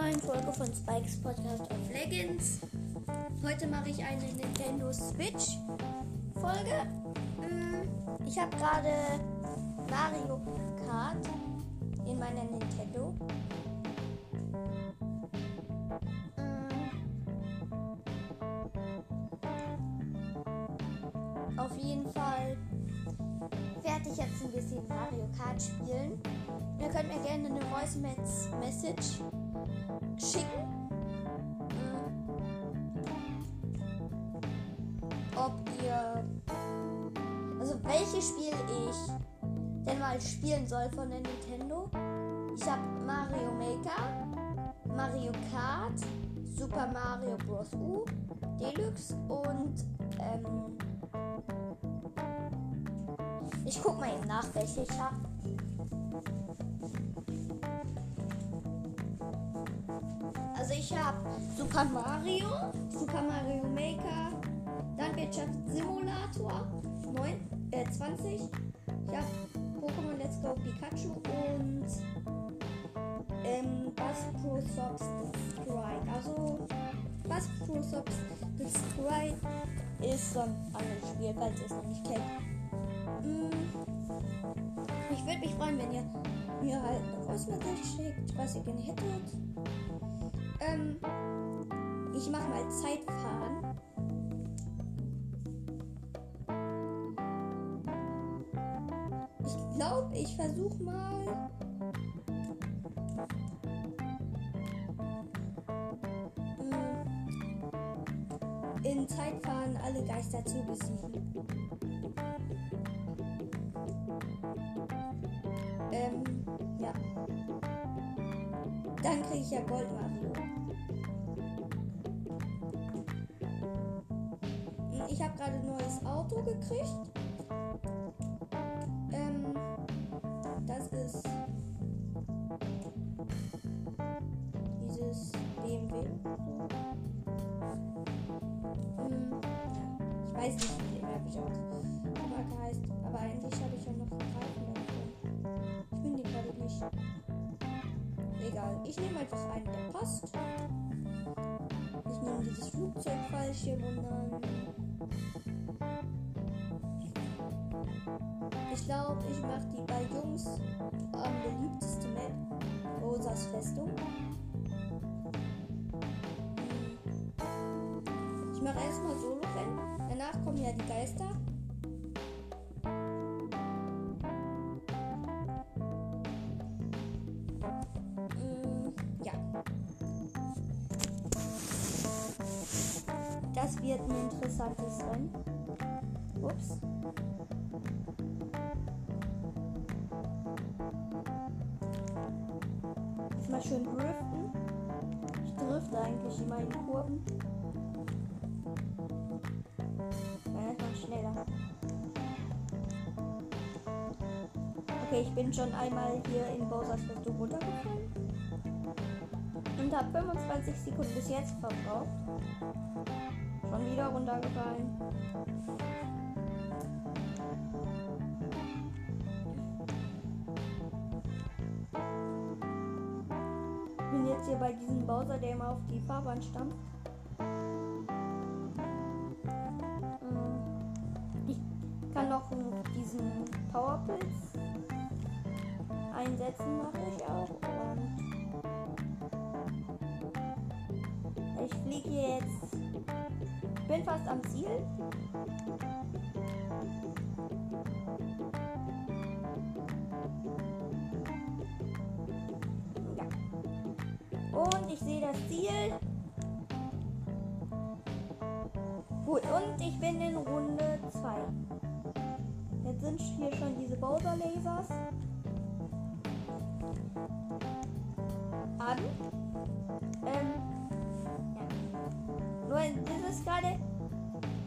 neuen Folge von Spikes Podcast of Legends. Heute mache ich eine Nintendo Switch Folge. Mm, Ich habe gerade Mario Kart in meiner Nintendo. Mm. Auf jeden Fall werde ich jetzt ein bisschen Mario Kart spielen. Ihr könnt mir gerne eine Voice Message schicken. Ob ihr. Also, welches Spiel ich denn mal spielen soll von der Nintendo. Ich habe Mario Maker, Mario Kart, Super Mario Bros. U, Deluxe und. Ähm, ich guck mal eben nach, welche ich habe. Also ich habe Super Mario, Super Mario Maker, Landwirtschaftssimulator 9, äh 20. Ich habe Pokémon Let's Go Pikachu und ähm, Bass Pro Sops Strike. Also Bass Pro Sops Strike ist so ein anderes Spiel, falls ihr es noch nicht kennt. Mm, Ich würde mich freuen, wenn ihr mir halt eine Voice-Message schickt, was ihr gerne hättet. Ähm, ich mache mal Zeitfahren. Ich glaube, ich versuche mal. mm, In Zeitfahren alle Geister zu besiegen. Ähm, ja. Dann kriege ich ja Gold. Gekriegt. Ähm, das ist dieses BMW. Hm, ich weiß nicht, wie mehr ich auch die Marke heißt, aber eigentlich habe ich ja noch Reifen davon. Ich finde die gerade nicht. Egal, ich nehme einfach einen, der passt. Ich nehme dieses Flugzeugfallschirm und dann. Ich glaube, ich mache die bei Jungs am beliebteste Map. Rosas Festung. Ich mache erstmal Solo-Rennen. Danach kommen ja die Geister. Mm. Das wird ein interessantes Rennen. Ups. Immer in Kurven. Ja, jetzt mal schneller. Okay, ich bin schon einmal hier in Bowser's Festung runtergefallen. Und habe 25 Sekunden bis jetzt verbraucht. Schon wieder runtergefallen. Bowser, der immer auf die Fahrbahn stampft. Mm, Ich kann noch diesen Powerpilz einsetzen, mache ich auch. Und ich fliege jetzt. Bin fast am Ziel. Ziel. Gut, und ich bin in Runde 2. Jetzt sind hier schon diese Bowser-Lasers. An. Ähm, ja. Nur das ist gerade.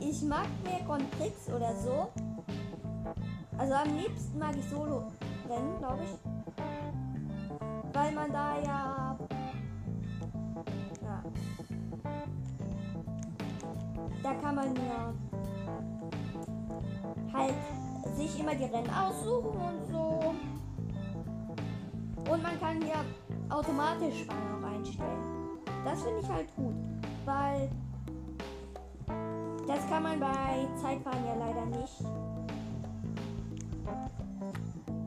Ich mag mehr Tricks oder so. Also am liebsten mag ich Solo-Rennen, glaube ich. Weil man da. Ja. Da kann man ja halt sich immer die Rennen aussuchen und so. Und man kann ja automatisch Fahren auch einstellen. Das finde ich halt gut, weil das kann man bei Zeitfahren ja leider nicht.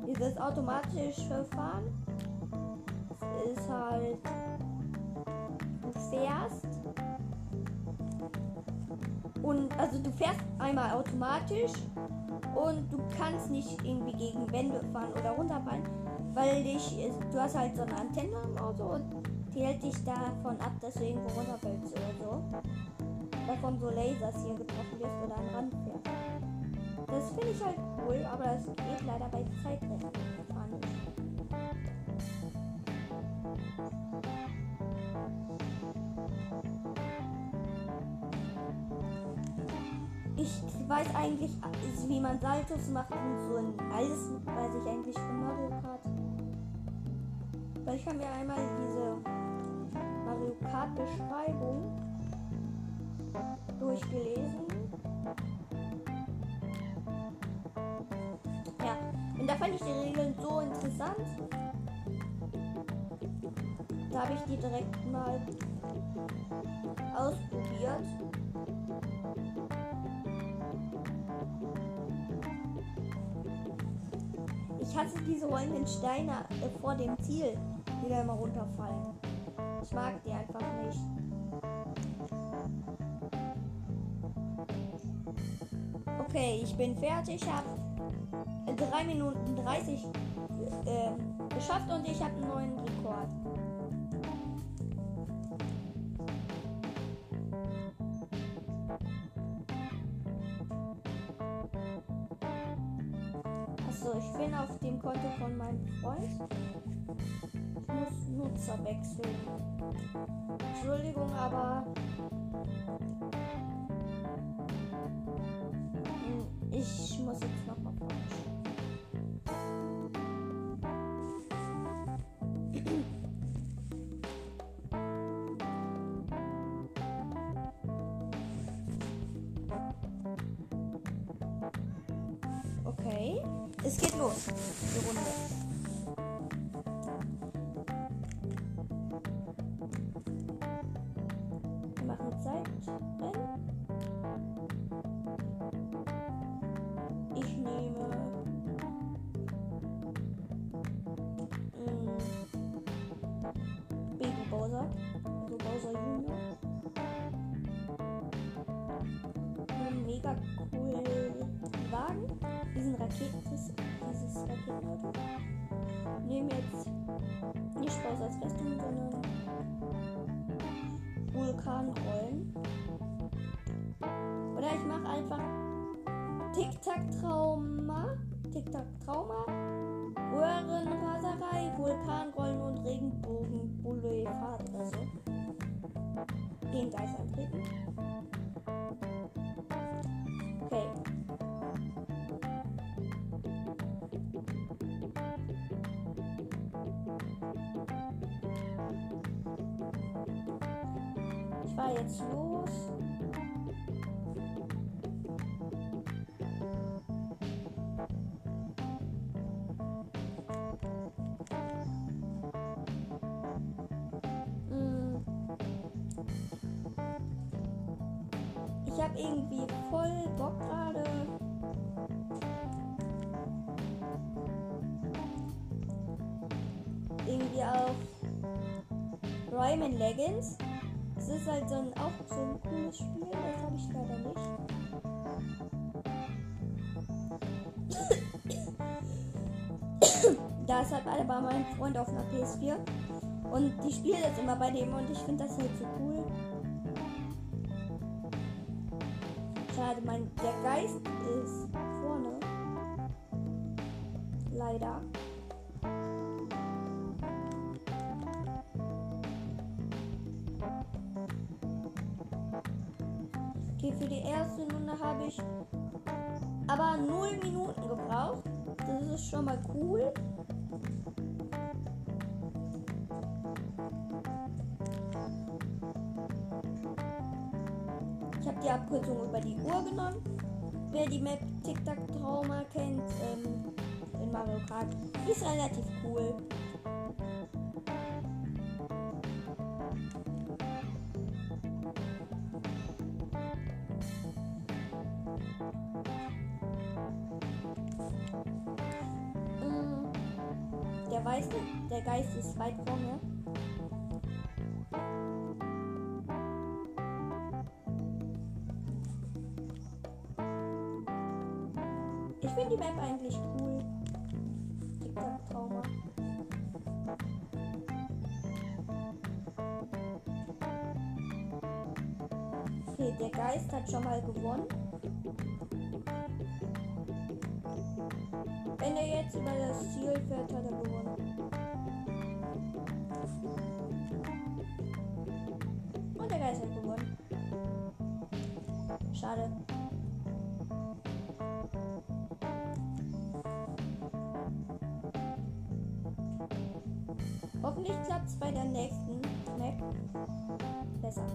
Dieses automatische Fahren ist halt, du fährst und also du fährst einmal automatisch und du kannst nicht irgendwie gegen Wände fahren oder runterfallen, weil dich, du hast halt so eine Antenne im Auto und die hält dich davon ab, dass du irgendwo runterfällst oder so. Davon so Lasers hier getroffen wirst oder an Rand fährst. Das finde ich halt cool, aber das geht leider bei Zeitrennen weiß eigentlich, wie man Saltos macht und so in alles weiß ich eigentlich von Mario Kart. Weil ich habe mir einmal diese Mario Kart Beschreibung durchgelesen. Ja, und da fand ich die Regeln so interessant. Da habe ich die direkt mal ausprobiert. Ich hasse diese rollenden Steine äh, vor dem Ziel, die da immer runterfallen. Ich mag die einfach nicht. Okay, ich bin fertig. Ich habe 3 Minuten 30 äh, geschafft und ich habe einen neuen Rekord. Ich muss Nutzer wechseln. Entschuldigung, aber Mega coolen Wagen. Diesen Raketen. Dieses Raketenauto. Nehmen jetzt nicht Bowsers Festung, sondern Vulkanrollen. Oder ich mache einfach Tic-Tac-Trauma, Tic-Tac-Trauma, Röhrenraserei, Vulkanrollen und Regenbogen-Boulevard oder so. Den Geist antreten. Ich habe irgendwie voll Bock gerade. Irgendwie auf Rayman Legends. Es ist halt so ein, auch so ein cooles Spiel, das habe ich leider nicht. da ist halt alle bei meinem Freund auf einer PS4. Und die spielen jetzt immer bei dem und ich finde das halt so cool. Geist ist vorne. Leider. Okay, für die erste Runde habe ich aber 0 Minuten gebraucht. Das ist schon mal cool. Ich habe die Abkürzung über die Uhr genommen. Wer die Map Tic Tac Trauma kennt, ähm, in Mario Kart, ist relativ cool. Mm. Der Weiße, der Geist ist weit vor mir. Map eigentlich cool. TikTok-Trauma. Okay, der Geist hat schon mal gewonnen. Wenn er jetzt über das Ziel fährt, hat er gewonnen. Klappt es bei der nächsten Map besser.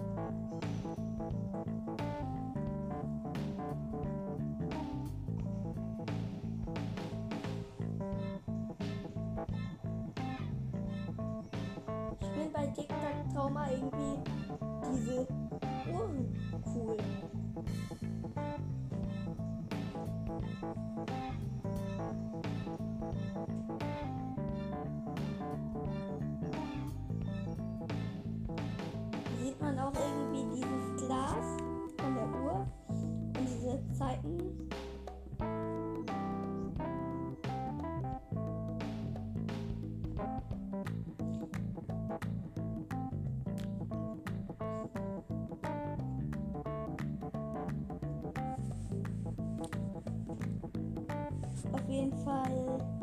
Ich bin bei TikTok Trauma irgendwie diese Uhren cool. Jeden Fall.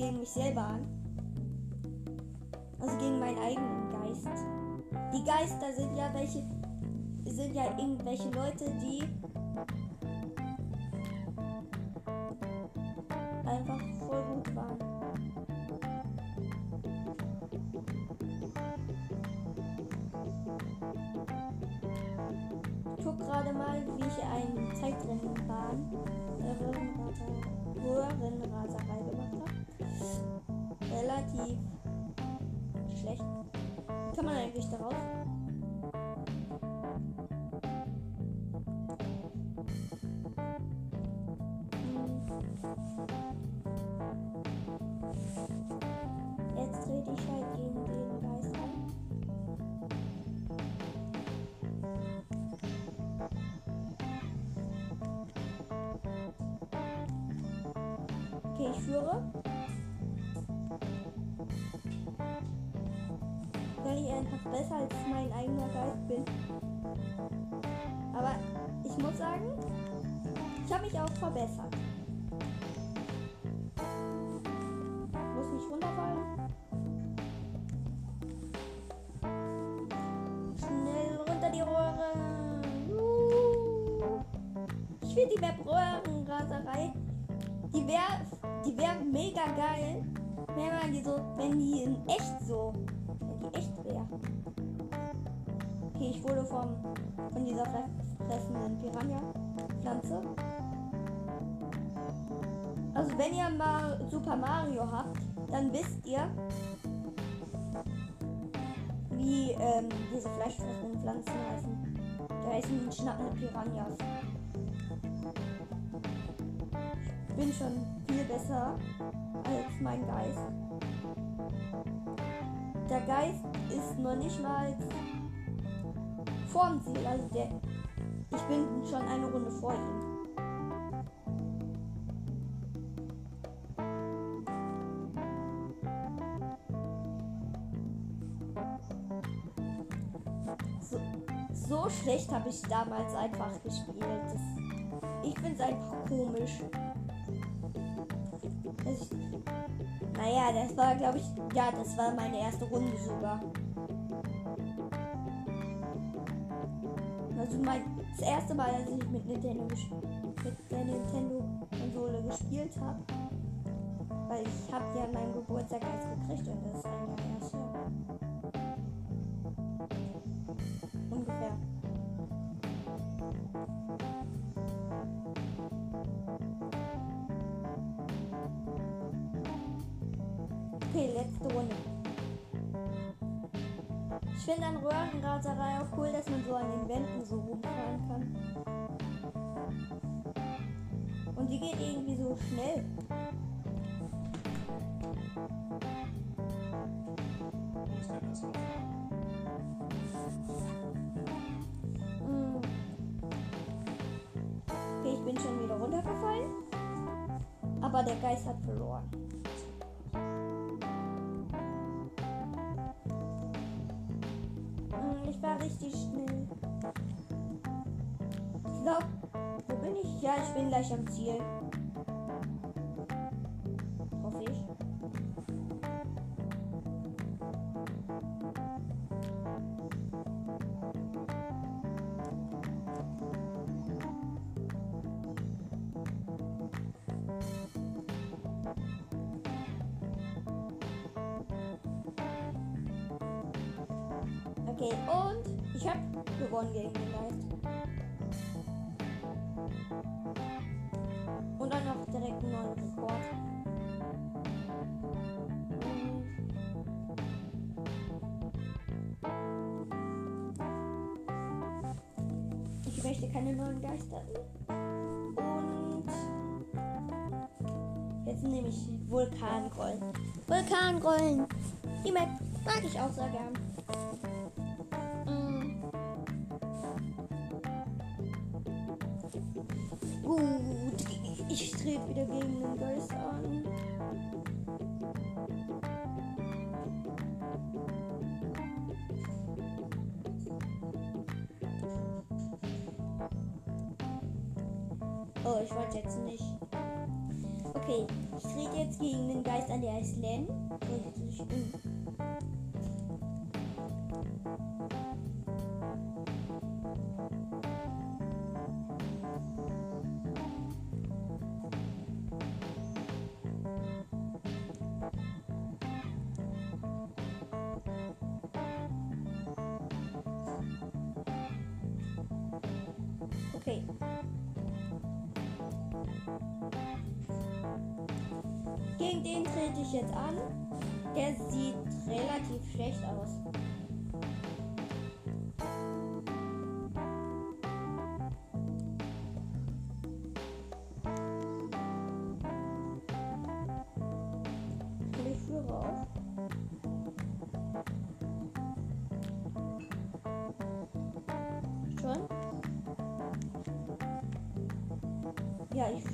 Gegen mich selber an. Also gegen meinen eigenen Geist. Die Geister sind ja welche sind ja irgendwelche Leute, die einfach voll gut waren. Ich guck gerade mal, wie ich einen Zeitrennenbahn äh, Röhrenraser- Röhrenraserei gemacht habe. Relativ schlecht. Kann man eigentlich darauf? Jetzt trete ich halt gegen den Geist an. Okay, ich führe. Besser als mein eigener Geist bin. Aber ich muss sagen, ich habe mich auch verbessert. Muss nicht runterfallen. Schnell runter die Rohre. Ich finde die Map Röhrenraserei. Die wäre die wär mega geil, wenn man die so, wenn die in echt so, wenn die wurde vom, von dieser fressenden Piranha-Pflanze. Also wenn ihr mal Super Mario habt, dann wisst ihr, wie ähm, diese fleischfressenden Pflanzen heißen. Die heißen schnappende Piranhas. Ich bin schon viel besser als mein Geist. Der Geist ist noch nicht mal vorm Ziel. Also der, ich bin schon eine Runde vor ihm. So, so schlecht habe ich damals einfach gespielt. Das, ich finde es einfach komisch. Das, naja, das war, glaube ich, ja, das war meine erste Runde sogar. Also mein, das erste Mal, als ich mit Nintendo mit der Nintendo-Konsole gespielt habe. Weil ich habe ja meinen Geburtstag erst gekriegt und das ist Jahr erst finde an Röhrenraserei auch cool, dass man so an den Wänden so rumfahren kann. Und die geht irgendwie so schnell. Mm. Okay, ich bin schon wieder runtergefallen. Aber der Geist hat verloren. Ja, ich bin gleich am Ziel. Hoffe ich. Okay, und ich habe gewonnen gegen den Geist. Und dann noch direkt einen neuen Rekord. Ich möchte keine neuen Geister. Und jetzt nehme ich Vulkanrollen. Vulkanrollen. Die Map mag ich auch sehr gern. Gut, ich trete wieder gegen den Geist an. Oh, ich wollte jetzt nicht. Okay, ich trete jetzt gegen den Geist an, der heißt Len.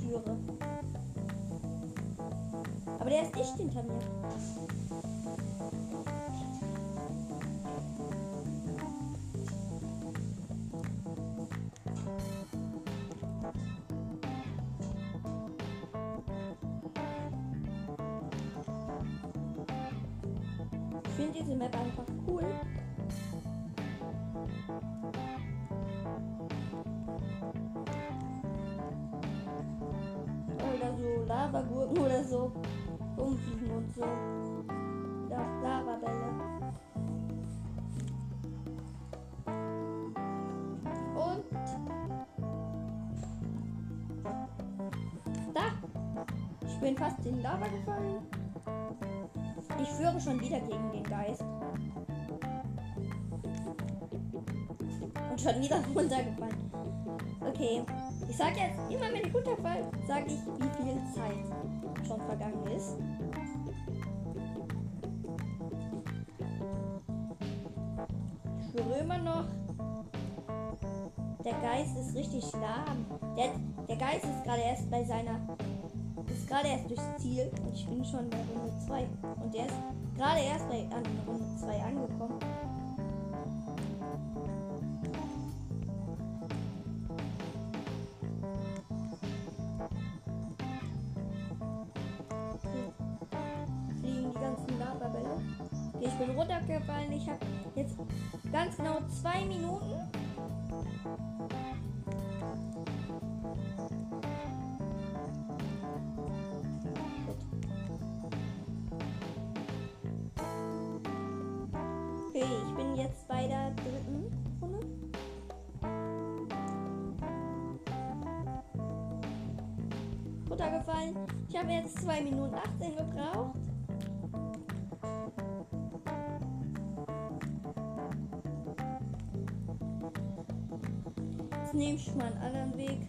Führe. Aber der ist dicht hinter mir. Bin fast in Lava gefallen. Ich führe schon wieder gegen den Geist. Und schon wieder runtergefallen. Okay. Ich sag jetzt immer, wenn ich runterfall, sage ich, wie viel Zeit schon vergangen ist. Ich führe immer noch. Der Geist ist richtig lahm. Der, der Geist ist gerade erst bei seiner. Ist gerade erst durchs Ziel. Und ich bin schon bei Runde 2. Und der ist gerade erst bei an Runde 2 angekommen. fliegen die ganzen Lavabälle. Okay, ich bin runtergefallen. Ich habe jetzt ganz genau zwei Minuten. Ich habe jetzt 2 Minuten 18 gebraucht. Jetzt nehme ich mal einen anderen Weg.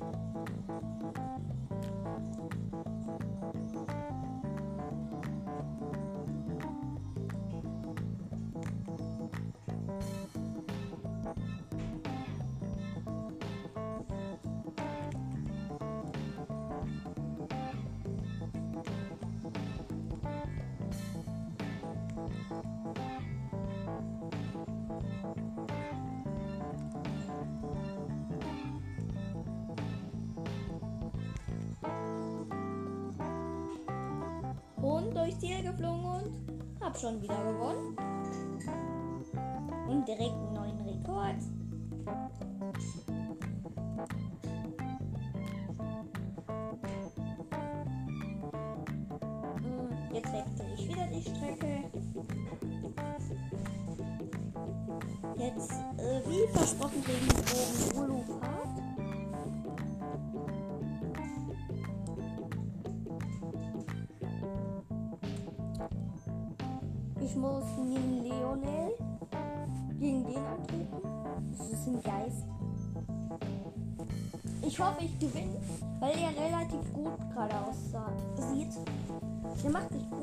Schon wieder gewonnen. Und direkt einen neuen Rekord. Jetzt wechsle ich wieder die Strecke. Jetzt, äh, wie versprochen, Regenbogen Ich hoffe, ich gewinne, weil er relativ gut gerade aussieht. Der macht sich gut.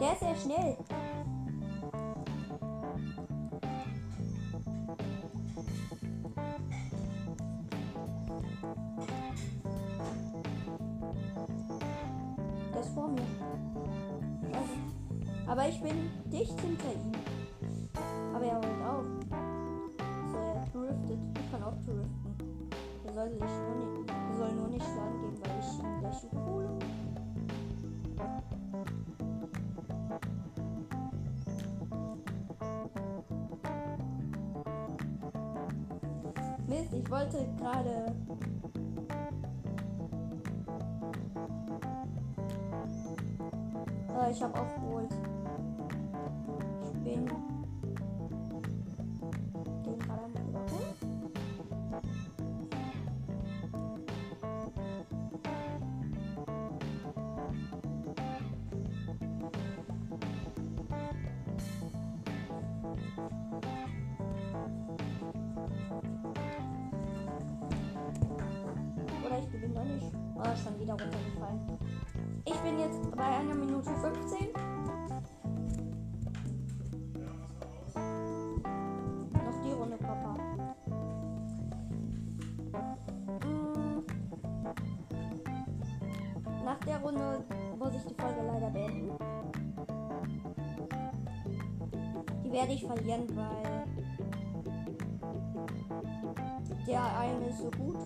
Der ist sehr schnell. Der ist vor mir. Aber ich bin dicht hinter ihm. Aber er holt auf. So, er driftet. Ich kann auch driften. Er soll, sich nur nicht, er soll nur nicht Schaden geben, weil ich ihn gleich überhole. Mist, ich wollte gerade. Runtergefallen. Ich bin jetzt bei einer Minute 15. Noch die Runde, Papa. Mm. Nach der Runde muss ich die Folge leider beenden. Die werde ich verlieren, ist so gut.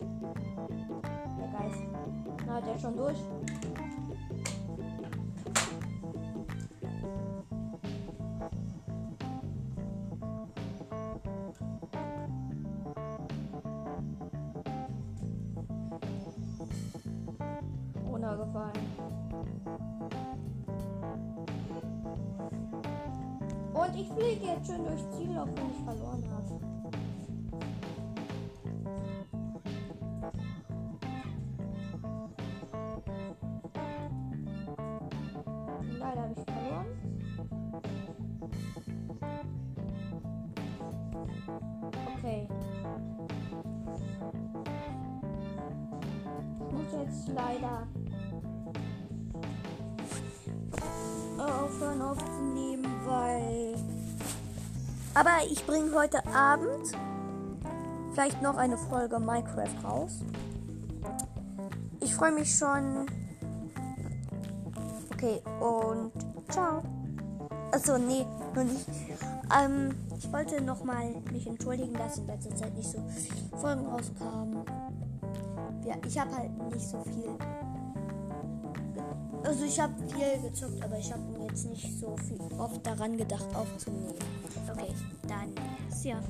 Der Geist. Na, der ist schon durch. Runtergefallen. Und ich fliege jetzt schön durchs Ziel, auch wenn ich verloren habe. Leider aufhören aufzunehmen, weil. Aber ich bringe heute Abend vielleicht noch eine Folge Minecraft raus. Ich freue mich schon. Okay, und ciao. Achso, nee, noch nicht. Ähm, ich wollte nochmal mich entschuldigen, dass in letzter Zeit nicht so Folgen rauskamen. Ja, ich habe halt nicht so viel. Also ich habe viel gezockt, aber ich habe jetzt nicht so viel oft daran gedacht aufzunehmen. Okay, dann. Ja.